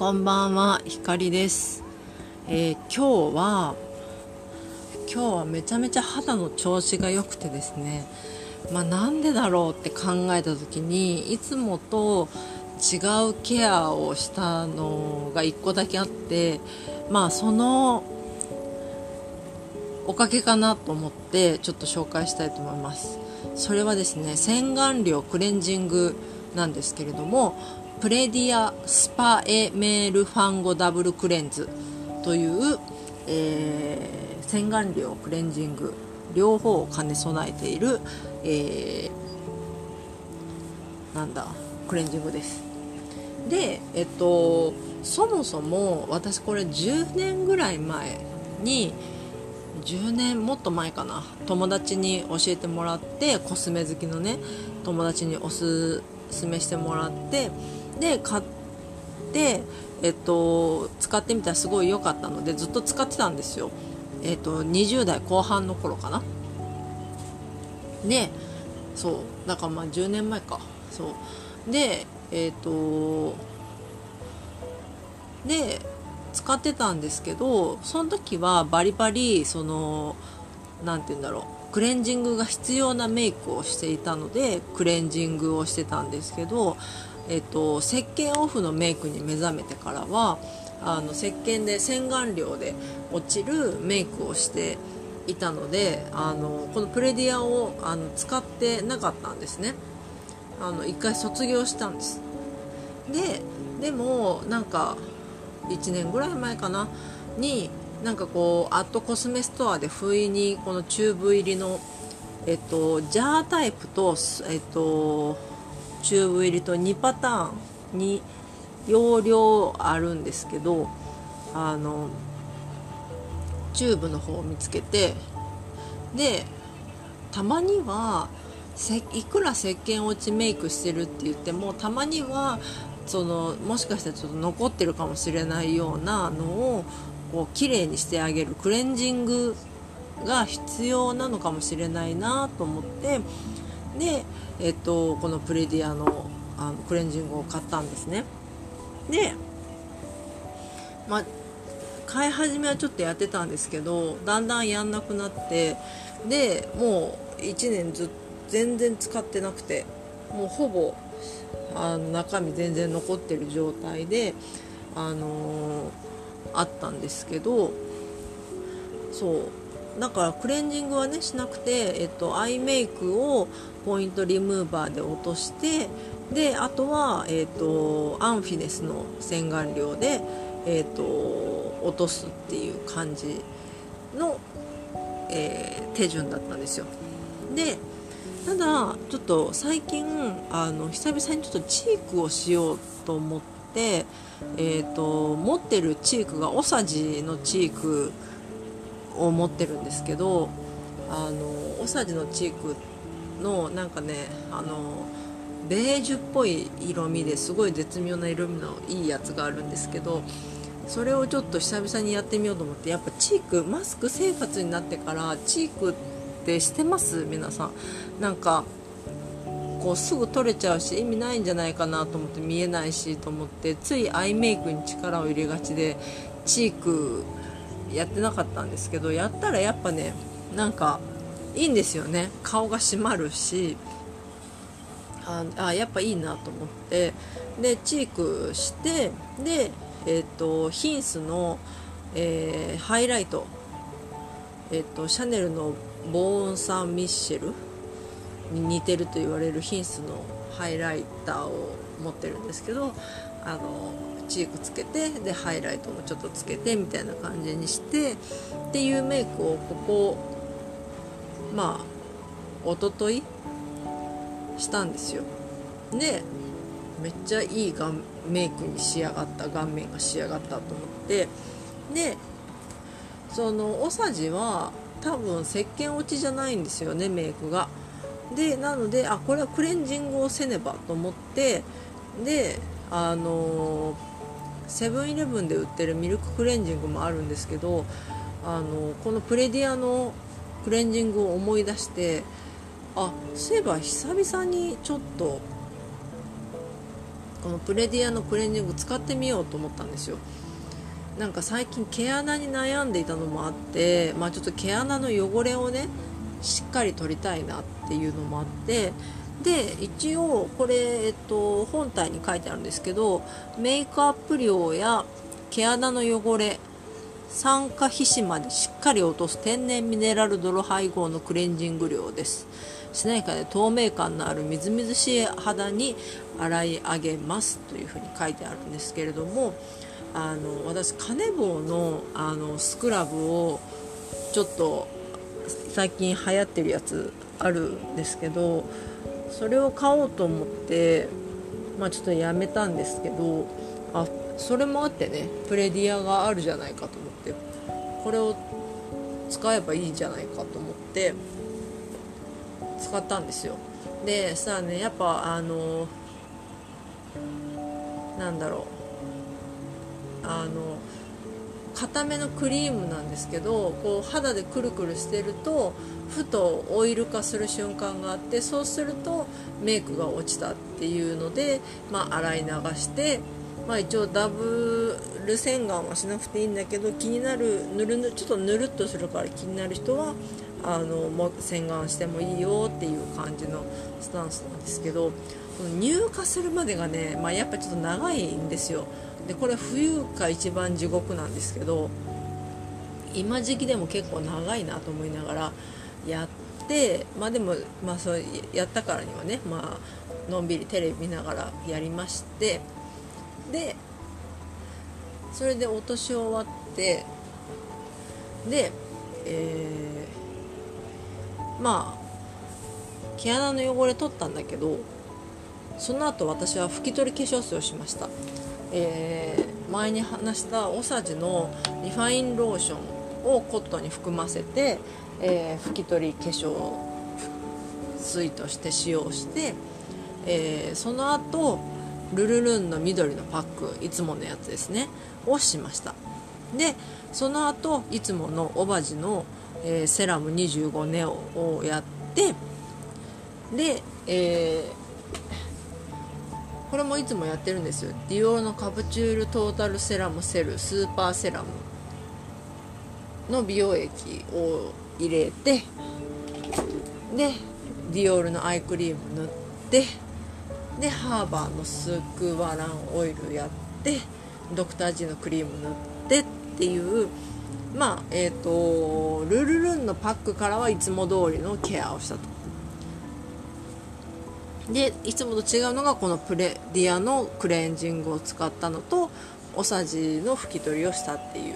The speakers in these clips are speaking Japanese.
こんばんは、ひかりです、えー、今日は今日はめちゃめちゃ肌の調子が良くてですねまあ、なんでだろうって考えた時にいつもと違うケアをしたのが1個だけあってまあそのおかげかなと思ってちょっと紹介したいと思います。それはですね洗顔料クレンジングなんですけれどもプレディアスパエメールファンゴダブルクレンズという、えー、洗顔料クレンジング両方を兼ね備えている、えー、なんだクレンジングです。でえっとそもそも私これ10年ぐらい前に10年もっと前かな友達に教えてもらってコスメ好きのね友達におすすめしてもらってで買ってえっと使ってみたらすごい良かったのでずっと使ってたんですよ。えっと20代後半の頃かな。でそうだからまあ10年前か。そう。でえっ、とで使ってたんですけどその時はバリバリその何て言うんだろう。クレンジングが必要なメイクをしていたのでクレンジングをしてたんですけど、えっと、石鹸オフのメイクに目覚めてからはあの石鹸で洗顔料で落ちるメイクをしていたのであのこのプレディアをあの使ってなかったんですね。あの1回卒業したんです。ででもなんか1年ぐらい前かな？になんかこうアットコスメストアで不意にこのチューブ入りのえっとジャータイプとえっとチューブ入りと2パターンに容量あるんですけどあのチューブの方を見つけてでたまにはいくら石鹸落ちメイクしてるって言ってもたまにはそのもしかしたらちょっと残ってるかもしれないようなのをこう綺麗にしてあげるクレンジングが必要なのかもしれないなと思ってで、えっと、このプレディアのあのクレンジングを買ったんですね。で、まあ、買い始めはちょっとやってたんですけどだんだんやんなくなってでもう1年ず全然使ってなくてもうほぼあの中身全然残ってる状態であのー、あったんですけどそう。だからクレンジングはねしなくて、えっと、アイメイクをポイントリムーバーで落としてであとは、えっと、アンフィネスの洗顔料で、えっと落とすっていう感じの、えー、手順だったんですよ。でただちょっと最近あの久々にちょっとチークをしようと思って、えーと、持ってるチークがオサジのチークを持ってるんですけどあのオサジのチークのなんかねあのベージュっぽい色味ですごい絶妙な色味のいいやつがあるんですけどそれをちょっと久々にやってみようと思ってやっぱチークマスク生活になってからチークってしてます？皆さん。なんかこうすぐ取れちゃうし意味ないんじゃないかなと思って見えないしと思ってついアイメイクに力を入れがちでチークやってなかったんですけどやったらやっぱねなんかいいんですよね。顔が締まるしああやっぱいいなと思ってでチークしてでえっ、ー、とヒンスの、えー、ハイライト、えっ、ー、とシャネルのボーン・サン・ミッシェルに似てると言われるヒンスのハイライターを持ってるんですけどあのチークつけてでハイライトもちょっとつけてみたいな感じにしてっていうメイクをここまあおとといしたんですよ。でめっちゃいい顔メイクに仕上がった顔面が仕上がったと思ってでそのおさじは多分石鹸落ちじゃないんですよねメイクが。でなのであこれはクレンジングをせねばと思ってであのセブンイレブンで売ってるミルククレンジングもあるんですけどあのこのプレディアのクレンジングを思い出してあそういえば久々にちょっとこのプレディアのクレンジング使ってみようと思ったんですよ。なんか最近毛穴に悩んでいたのもあって、まあ、ちょっと毛穴の汚れをねしっかり取りたいなっていうのもあってで一応これ、えっと、本体に書いてあるんですけどメイクアップ量や毛穴の汚れ酸化皮脂までしっかり落とす天然ミネラル泥配合のクレンジング量です。しなやかで透明感のあるみずみずしい肌に洗い上げますというふうに書いてあるんですけれどもあの私カネボウのあのスクラブをちょっと最近流行ってるやつあるんですけどそれを買おうと思ってまあちょっとやめたんですけどあそれもあってねプレディアがあるじゃないかと思ってこれを使えばいいんじゃないかと思って使ったんですよ。でさあねやっぱあのなんだろうあの固めのクリームなんですけどこう肌でくるくるしてるとふとオイル化する瞬間があってそうするとメイクが落ちたっていうので、まあ、洗い流してまあ、一応ダブル洗顔はしなくていいんだけど気になるぬるぬちょっとぬるっとするから気になる人はあの洗顔してもいいよっていう感じのスタンスなんですけどこの乳化するまでがね、まあ、やっぱちょっと長いんですよ。でこれ冬が一番地獄なんですけど今時期でも結構長いなと思いながらやってまあでも、まあ、そうやったからにはね、まあのんびりテレビ見ながらやりましてでそれで落とし終わってでえー、まあ毛穴の汚れ取ったんだけどその後私は拭き取り化粧水をしました、えー、前に話したオサジのリファインローションをコットンに含ませて、えー、拭き取り化粧水として使用して、えー、その後ルルルンの緑のパックいつものやつですねをしました。でその後いつものオバジの、えー、セラム25ネオをやってで、えー、これもいつもやってるんですよ。ディオールのカプチュールトータルセラムセルスーパーセラムの美容液を入れてでディオールのアイクリーム塗ってでハーバーのスクワランオイルやってドクター G のクリーム塗ってっていうまあえっ、ー、とルルルンのパックからはいつも通りのケアをしたと。でいつもと違うのがこのプレディアのクレンジングを使ったのとおさじの拭き取りをしたっていう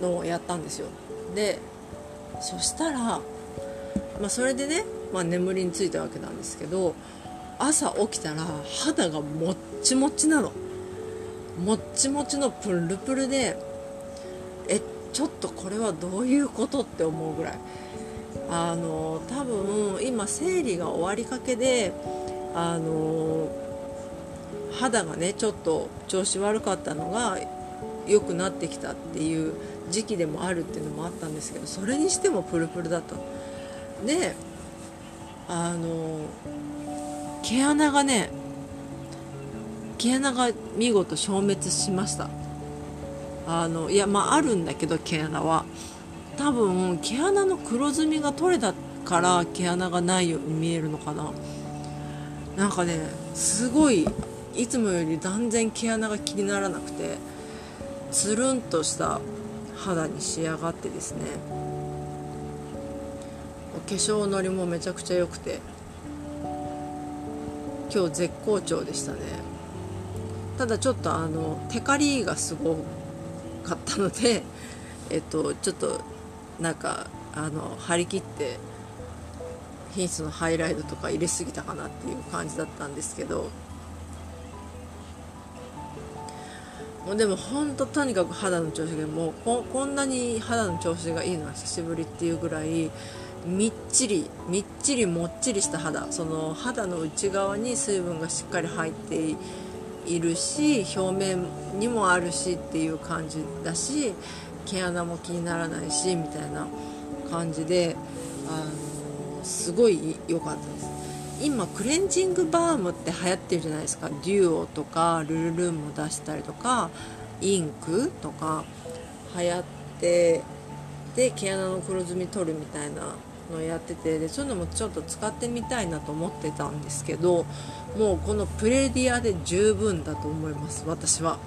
のをやったんですよ。でそしたら、まあ、それでね、まあ、眠りについたわけなんですけど朝起きたら肌がもっちもちなの。もっちもちのプルプルでえちょっとこれはどういうことって思うぐらい。あの多分今生理が終わりかけであの肌がねちょっと調子悪かったのが良くなってきたっていう時期でもあるっていうのもあったんですけどそれにしてもプルプルだったであの毛穴がね毛穴が見事消滅しました。あのいやまああるんだけど毛穴は。多分毛穴の黒ずみが取れたから毛穴がないように見えるのかな。なんかねすごいいつもより断然毛穴が気にならなくてつるんとした肌に仕上がってですね。お化粧のりもめちゃくちゃ良くて。今日絶好調でしたね。ただちょっとあのテカリがすごかったのでえっとちょっとなんかあの張り切って品質のハイライトとか入れすぎたかなっていう感じだったんですけどもうでも本当とにかく肌の調子がもうここんなに肌の調子がいいのは久しぶりっていうぐらいみっちりみっちりもっちりした肌。その肌の内側に水分がしっかり入っているし表面にもあるしっていう感じだし毛穴も気にならないしみたいな感じであのすごい良かったです今クレンジングバームって流行ってるじゃないですかデュオとかルルルンも出したりとかインクとか流行ってで毛穴の黒ずみ取るみたいなのやっててでそういうのもちょっと使ってみたいなと思ってたんですけどもうこのプレディアで十分だと思います私は。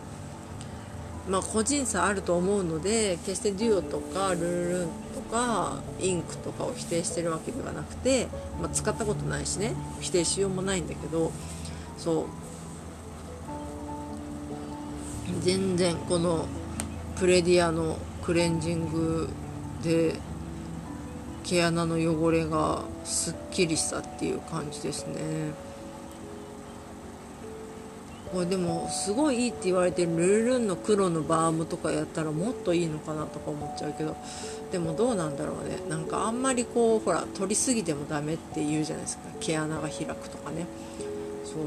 まあ、個人差あると思うので決してデュオとかルルルンとかインクとかを否定してるわけではなくて、まあ、使ったことないしね否定しようもないんだけどそう。全然このプレディアのクレンジングで毛穴の汚れがすっきりしたっていう感じですね。これでもすごいいいって言われてるルルンの黒のバームとかやったらもっといいのかなとか思っちゃうけどでもどうなんだろうね。なんかあんまりこうほら取りすぎてもダメって言うじゃないですか。毛穴が開くとかね。そう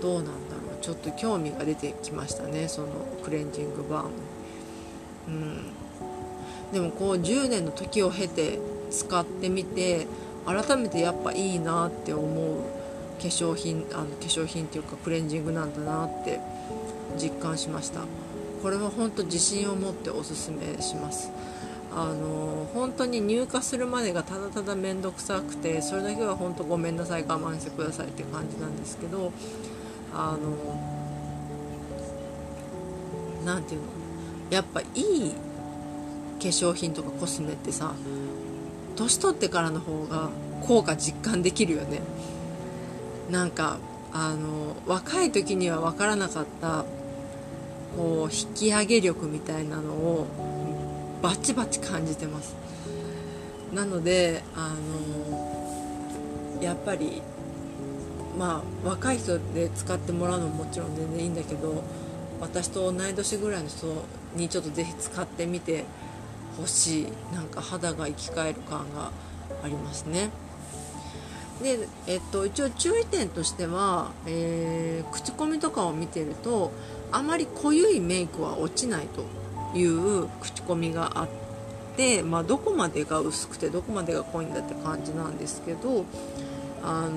どうなんだろう。ちょっと興味が出てきましたね。そのクレンジングバーム。うん。でもこう10年の時を経て使ってみて改めてやっぱいいなって思う化粧品あの化粧品っていうかクレンジングなんだなって実感しました。これは本当自信を持っておすすめします。あの本当に入荷するまでがただただ面倒くさくてそれだけは本当ごめんなさい我慢してくださいって感じなんですけどあの何ていうの？やっぱいい化粧品とかコスメってさ年取ってからの方が効果実感できるよね。なんかあの若い時には分からなかったこう引き上げ力みたいなのをバチバチ感じてます。なのであのやっぱりまあ若い人で使ってもらうのももちろん全然いいんだけど私と同い年ぐらいの人にちょっとぜひ使ってみてほしいなんか肌が生き返る感がありますね。で、えっと、一応注意点としては、えー、口コミとかを見てるとあまり濃ゆいメイクは落ちないという口コミがあって、まあ、どこまでが薄くてどこまでが濃いんだって感じなんですけど、あの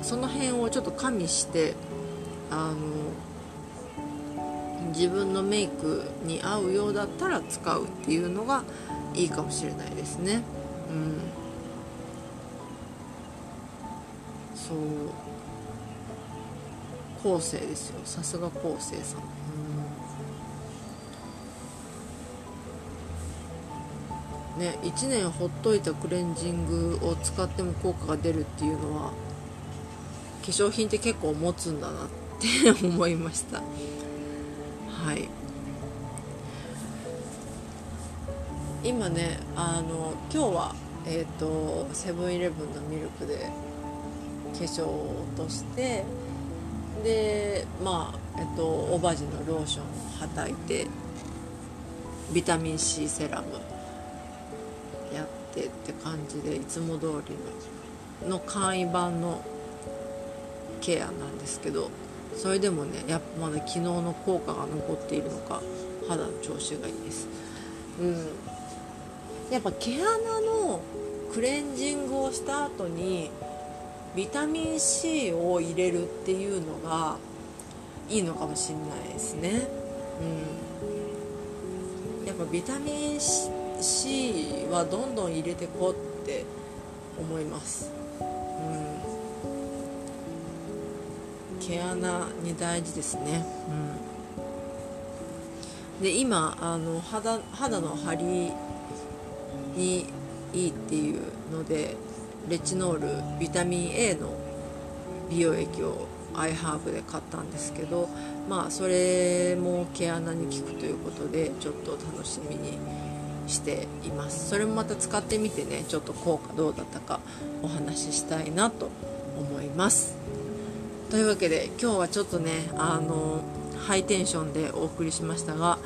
ー、その辺をちょっと加味して、あのー、自分のメイクに合うようだったら使うっていうのがいいかもしれないですね。うん。そう。後世ですよ。さすが後世さん、うん、ね1年ほっといたクレンジングを使っても効果が出るっていうのは化粧品って結構持つんだなって思いました。はい。今ねあの今日はえっ、ー、とセブンイレブンのミルクで化粧を落としてでまあえっ、ー、とオバジのローションをはたいてビタミン C セラムやってって感じでいつも通りのの簡易版のケアなんですけどそれでもねやっぱまだ昨日の効果が残っているのか肌の調子がいいです。うん。やっぱ毛穴のクレンジングをした後にビタミン C を入れるっていうのがいいのかもしれないですね、うん、やっぱビタミン C はどんどん入れてこうって思います、うん、毛穴に大事ですね、うん、で今あの肌肌の張りにいいっていうのでレチノールビタミン A の美容液をアイハーブで買ったんですけどまあそれも毛穴に効くということでちょっと楽しみにしています。それもまた使ってみてねちょっと効果どうだったかお話ししたいなと思います。というわけで今日はちょっとねあのハイテンションでお送りしましたが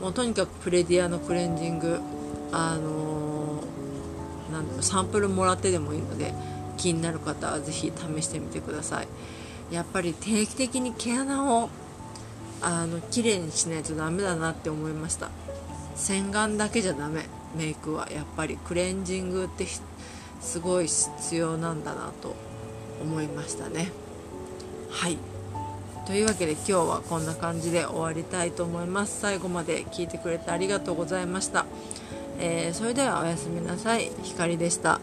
もうとにかくプレディアのクレンジングあののサンプルもらってでもいいので気になる方は是非試してみてください。やっぱり定期的に毛穴をあの綺麗にしないとダメだなって思いました。洗顔だけじゃダメ。メイクは。やっぱりクレンジングってすごい必要なんだなと思いましたね。はい。というわけで今日はこんな感じで終わりたいと思います。最後まで聞いてくれてありがとうございました。えー、それではおやすみなさい。ひかりでした。